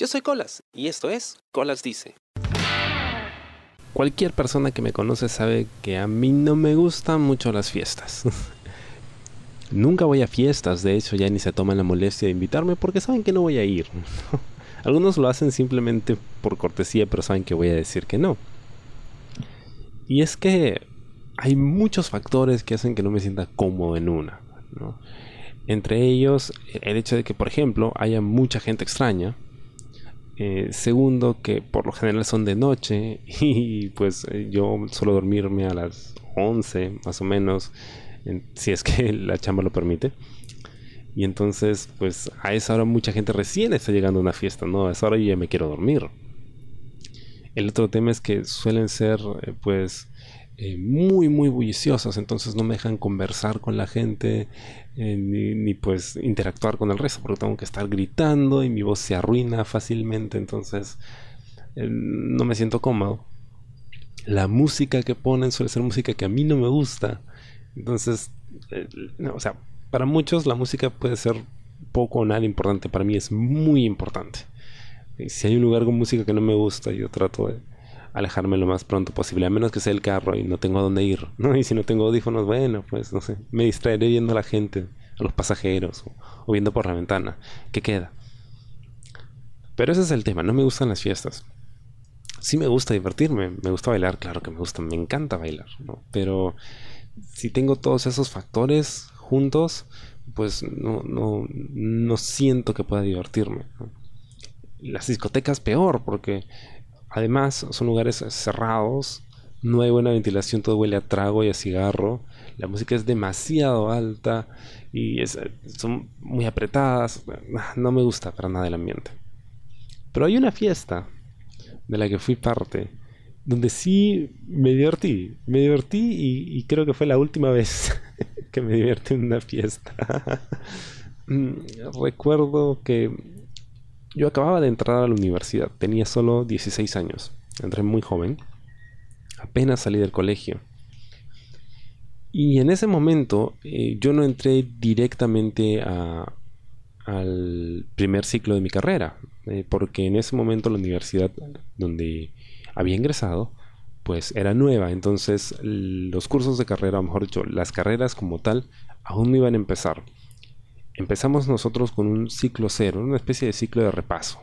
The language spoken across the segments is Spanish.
Yo soy Colas y esto es Colas Dice. Cualquier persona que me conoce sabe que a mí no me gustan mucho las fiestas. Nunca voy a fiestas, de hecho ya ni se toman la molestia de invitarme porque saben que no voy a ir. Algunos lo hacen simplemente por cortesía, pero saben que voy a decir que no. Y es que hay muchos factores que hacen que no me sienta cómodo en una. Entre ellos, el hecho de que, por ejemplo, haya mucha gente extraña, eh, segundo, que por lo general son de noche y pues eh, yo suelo dormirme a las 11 más o menos, si es que la chamba lo permite. Y entonces, pues a esa hora mucha gente recién está llegando a una fiesta, ¿no? A esa hora yo ya me quiero dormir. El otro tema es que suelen ser, eh, pues, eh, muy, muy bulliciosas, entonces no me dejan conversar con la gente eh, ni, pues interactuar con el resto, porque tengo que estar gritando y mi voz se arruina fácilmente, entonces eh, no me siento cómodo. La música que ponen suele ser música que a mí no me gusta, entonces, o sea, para muchos la música puede ser poco o nada importante, para mí es muy importante. Si hay un lugar con música que no me gusta, yo trato de alejarme lo más pronto posible, a menos que sea el carro y no tengo a dónde ir, ¿no? Y si no tengo audífonos, bueno, pues no sé, me distraeré viendo a la gente, a los pasajeros, o, viendo por la ventana, ¿qué queda? Pero ese es el tema, no me gustan las fiestas. Sí me gusta divertirme, me gusta bailar, claro que me gusta, me encanta bailar. Pero si tengo todos esos factores juntos, pues no, no, no siento que pueda divertirme. Las discotecas peor, porque Además, son lugares cerrados, no hay buena ventilación, todo huele a trago y a cigarro. La música es demasiado alta y son muy apretadas. No me gusta para nada el ambiente. Pero hay una fiesta de la que fui parte donde sí me divertí. Me divertí y, creo que fue la última vez que me divertí en una fiesta. Mm, recuerdo que yo acababa de entrar a la universidad, tenía solo 16 años, entré muy joven, apenas salí del colegio. Y en ese momento eh, yo no entré directamente al primer ciclo de mi carrera, eh, porque en ese momento la universidad donde había ingresado, pues era nueva, entonces los cursos de carrera, mejor dicho, las carreras como tal, aún no iban a empezar empezamos nosotros con un ciclo cero, una especie de ciclo de repaso,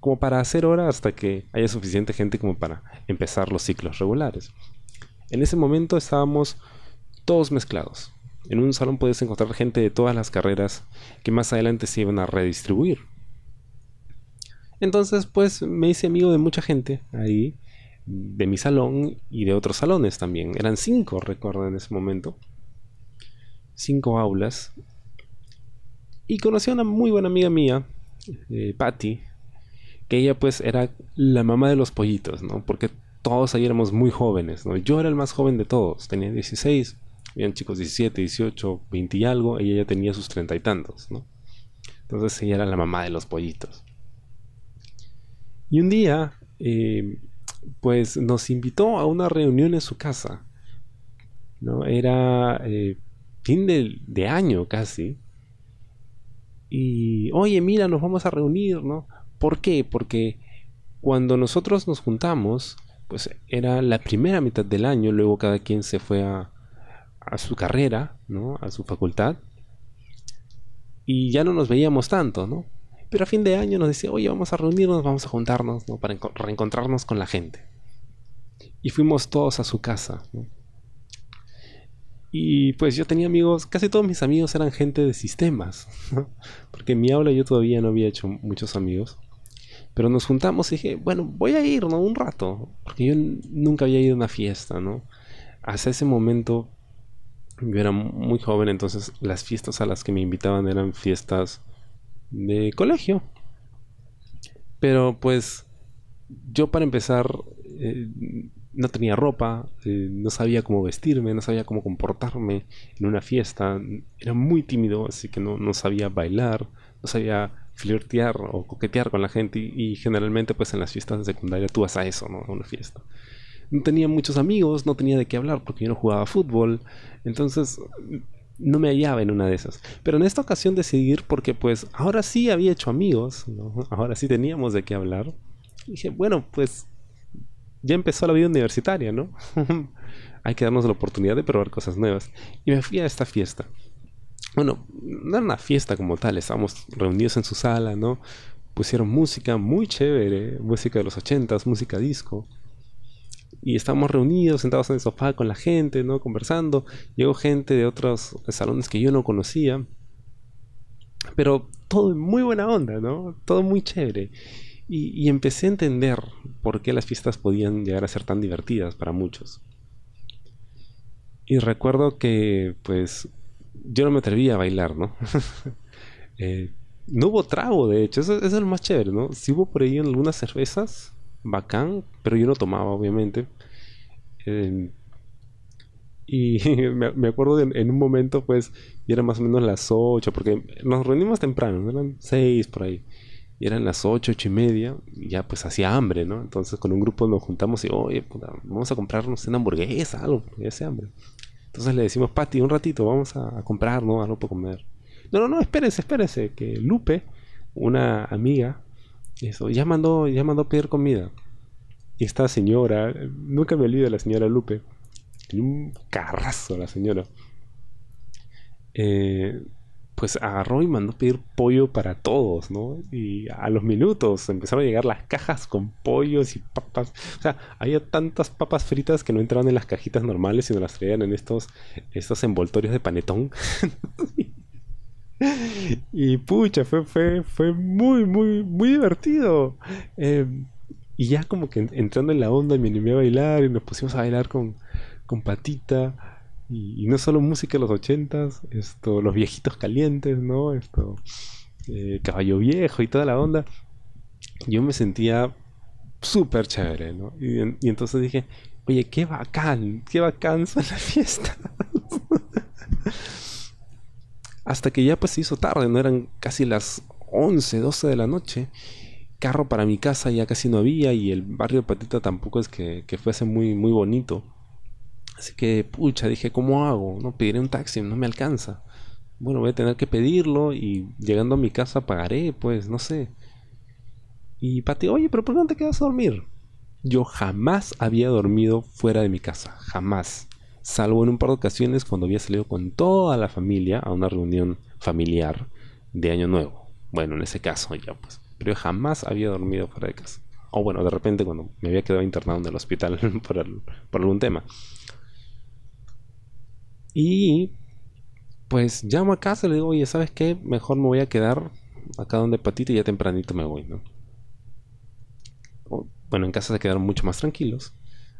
como para hacer hora hasta que haya suficiente gente como para empezar los ciclos regulares. En ese momento estábamos todos mezclados. En un salón puedes encontrar gente de todas las carreras que más adelante se iban a redistribuir. Entonces, pues me hice amigo de mucha gente ahí, de mi salón y de otros salones también. Eran cinco, recuerdo, en ese momento. Cinco aulas y conocí a una muy buena amiga mía, eh, Patty, que ella pues era la mamá de los pollitos, ¿no? Porque todos ahí éramos muy jóvenes, ¿no? Yo era el más joven de todos, tenía 16, habían chicos 17, 18, 20 y algo, ella tenía sus treinta y tantos, ¿no? Entonces ella era la mamá de los pollitos. Y un día, eh, pues nos invitó a una reunión en su casa, ¿no? Era eh, fin de año casi, y, oye, mira, nos vamos a reunir, ¿no? ¿Por qué? Porque cuando nosotros nos juntamos, pues era la primera mitad del año, luego cada quien se fue a, su carrera, ¿no? A su facultad. Y ya no nos veíamos tanto, ¿no? Pero a fin de año nos decía, oye, vamos a reunirnos, vamos a juntarnos, ¿no? Para reencontrarnos con la gente. Y fuimos todos a su casa, ¿no? Y pues yo tenía amigos, casi todos mis amigos eran gente de sistemas, porque en mi aula yo todavía no había hecho muchos amigos. Pero nos juntamos y dije, bueno, voy a ir, ¿no? Un rato, porque yo nunca había ido a una fiesta, ¿no? Hasta ese momento yo era muy joven, entonces las fiestas a las que me invitaban eran fiestas de colegio. Pero pues yo para empezar eh, no tenía ropa, eh, no sabía cómo vestirme, no sabía cómo comportarme en una fiesta, era muy tímido, así que no, no sabía bailar, no sabía flirtear o coquetear con la gente y, generalmente pues en las fiestas de secundaria tú vas a eso, ¿no? A una fiesta. No tenía muchos amigos, no tenía de qué hablar porque yo no jugaba fútbol, entonces no me hallaba en una de esas. Pero en esta ocasión decidí porque pues ahora sí había hecho amigos, ahora sí teníamos de qué hablar. Y dije, bueno, pues ya empezó la vida universitaria, ¿no? Hay que darnos la oportunidad de probar cosas nuevas. Y me fui a esta fiesta. Bueno, no era una fiesta como tal, estábamos reunidos en su sala, ¿no? Pusieron música muy chévere, música de los ochentas, música disco y estábamos reunidos, sentados en el sofá con la gente, ¿no? Conversando. Llegó gente de otros salones que yo no conocía. Pero todo en muy buena onda, ¿no? Todo muy chévere. Y, empecé a entender por qué las fiestas podían llegar a ser tan divertidas para muchos. Y recuerdo que, pues, yo no me atrevía a bailar, ¿no? Eh, no hubo trago, de hecho, eso, es lo más chévere, ¿no? Si hubo por ahí algunas cervezas, bacán, pero yo no tomaba, obviamente. Em, y me, acuerdo de, en un momento, pues, y eran más o menos las 8, porque nos reunimos temprano, eran 6 por ahí. Y eran las 8, 8 y media, y ya pues hacía hambre, ¿no? Entonces con un grupo nos juntamos y, oye, vamos a comprarnos una hamburguesa, algo, porque hace hambre. Entonces le decimos, Pati, un ratito, vamos a, comprar, ¿no? Algo para comer. No, no, no, espérese, espérese, que Lupe, una amiga, eso, ya mandó, ya mandó pedir comida. Y esta señora, nunca me olvido de la señora Lupe. Un carrazo la señora. Eh, pues agarró y mandó pedir pollo para todos, ¿no? Y a los minutos empezaron a llegar las cajas con pollos y papas. O sea, había tantas papas fritas que no entraban en las cajitas normales, sino las traían en estos, estos envoltorios de panetón. y pucha, fue, fue, fue muy, muy, muy divertido. Eh, y ya como que entrando en la onda me animé a bailar y nos pusimos a bailar con, con Patita. Y, no solo música de los ochentas, esto, los viejitos calientes, ¿no? Esto, eh, Caballo Viejo y toda la onda. Yo me sentía súper chévere, ¿no? Y, y, entonces dije, oye, qué bacán, qué bacán fue la fiesta. Hasta que ya pues se hizo tarde, no eran casi las 11, 12 de la noche. Carro para mi casa ya casi no había y el barrio Patita tampoco es que, fuese muy, muy bonito. Así que, pucha, dije, ¿cómo hago? No pediré un taxi, no me alcanza. Bueno, voy a tener que pedirlo y llegando a mi casa pagaré, pues, no sé. Y Pati, oye, pero ¿por qué no te quedas a dormir? Yo jamás había dormido fuera de mi casa, jamás salvo en un par de ocasiones cuando había salido con toda la familia a una reunión familiar de Año Nuevo. Bueno, en ese caso ya pues. Pero yo jamás había dormido fuera de casa. O bueno, de repente cuando me había quedado internado en el hospital por, por algún tema. Y pues llamo a casa le digo, oye, ¿sabes qué? Mejor me voy a quedar acá donde Patito y ya tempranito me voy, ¿no? bueno, en casa se quedaron mucho más tranquilos.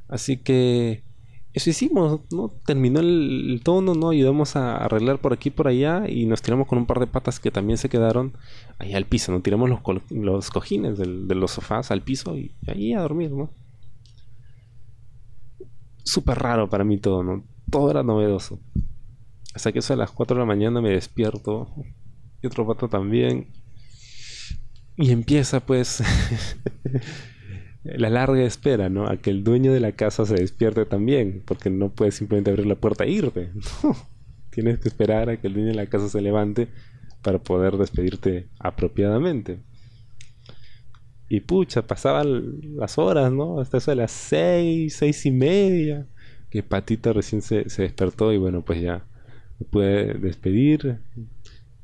Así que eso hicimos, ¿no? Terminó el, tono, ¿no? Ayudamos a arreglar por aquí por allá y nos tiramos con un par de patas que también se quedaron ahí al piso, ¿no? Tiramos los, los cojines de los sofás al piso y ahí a dormir, ¿no? Súper raro para mí todo, ¿no? Todo era novedoso. Hasta que eso a las 4 de la mañana me despierto y otro pato también. Y empieza pues la larga espera, ¿no? A que el dueño de la casa se despierte también, porque no puedes simplemente abrir la puerta e irte. Tienes que esperar a que el dueño de la casa se levante para poder despedirte apropiadamente. Y pucha, pasaban las horas, ¿no? Hasta eso de las seis, seis y media, que Patita recién se, se despertó y bueno, pues ya me pude despedir.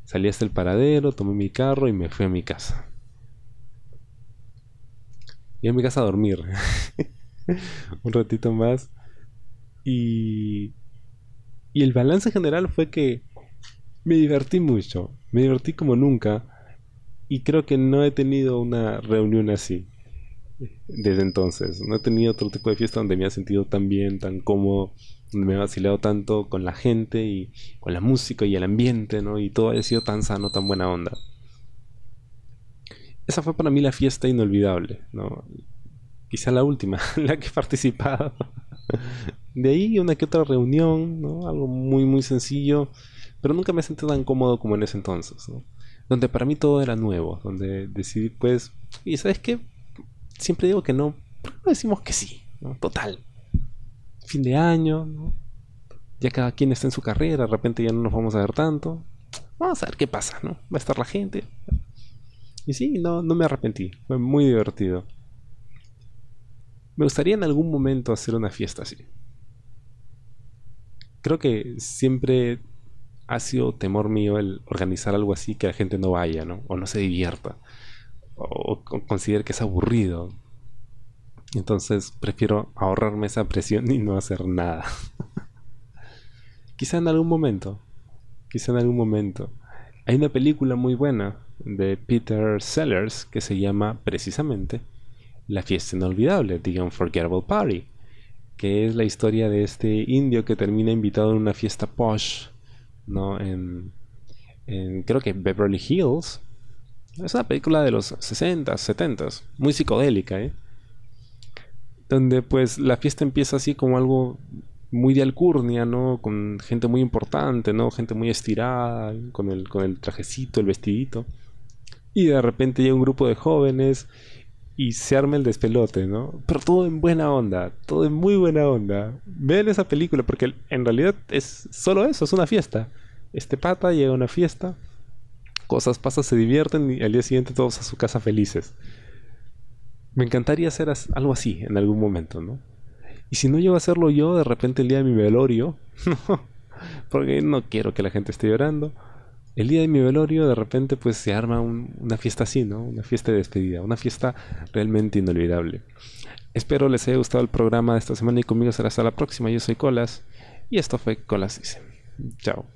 Salí hasta el paradero, tomé mi carro y me fui a mi casa y en mi casa a dormir. un ratito más. Y, y el balance general fue que me divertí mucho. Me divertí como nunca. Y creo que no he tenido una reunión así desde entonces. No he tenido otro tipo de fiesta donde me ha sentido tan bien, tan cómodo, donde me he vacilado tanto con la gente y con la música y el ambiente, ¿no? Y todo ha sido tan sano, tan buena onda esa fue para mí la fiesta inolvidable, ¿no? Quizá la última, la que he participado. De ahí una que otra reunión, ¿no? Algo muy, muy sencillo, pero nunca me sentí tan cómodo como en ese entonces, ¿no? Donde para mí todo era nuevo, donde decidí, pues, y ¿sabes qué? Siempre digo que no, ¿por qué no decimos que sí? Total. Fin de año, ¿no? ya cada quien está en su carrera, de repente ya no nos vamos a ver tanto. Vamos a ver qué pasa, ¿no? Va a estar la gente. Y sí, no, no me arrepentí. Fue muy divertido. Me gustaría en algún momento hacer una fiesta así. Creo que siempre ha sido temor mío el organizar algo así que la gente no vaya, ¿no? O no se divierta. O, considere que es aburrido. Entonces prefiero ahorrarme esa presión y no hacer nada. quizá en algún momento. Quizá en algún momento. Hay una película muy buena de Peter Sellers que se llama precisamente La fiesta inolvidable, The Unforgettable Party, que es la historia de este indio que termina invitado en una fiesta posh ¿no? En, creo que Beverly Hills. Es una película de los 60, 70, muy psicodélica, ¿eh? Donde pues la fiesta empieza así como algo muy de alcurnia, ¿no? Con gente muy importante, ¿no? Gente muy estirada, con el, con el trajecito, el vestidito. Y de repente llega un grupo de jóvenes y se arma el despelote, ¿no? Pero todo en buena onda, todo en muy buena onda. Vean esa película porque en realidad es solo eso, es una fiesta. Este pata llega a una fiesta, cosas pasan, se divierten y al día siguiente todos a su casa felices. Me encantaría hacer algo así en algún momento, ¿no? Y si no llego a hacerlo yo, de repente el día de mi velorio, porque no quiero que la gente esté llorando el día de mi velorio de repente pues se arma una fiesta así, ¿no? Una fiesta de despedida, una fiesta realmente inolvidable. Espero les haya gustado el programa de esta semana y conmigo será hasta la próxima. Yo soy Colas y esto fue Colas Dice. Chao.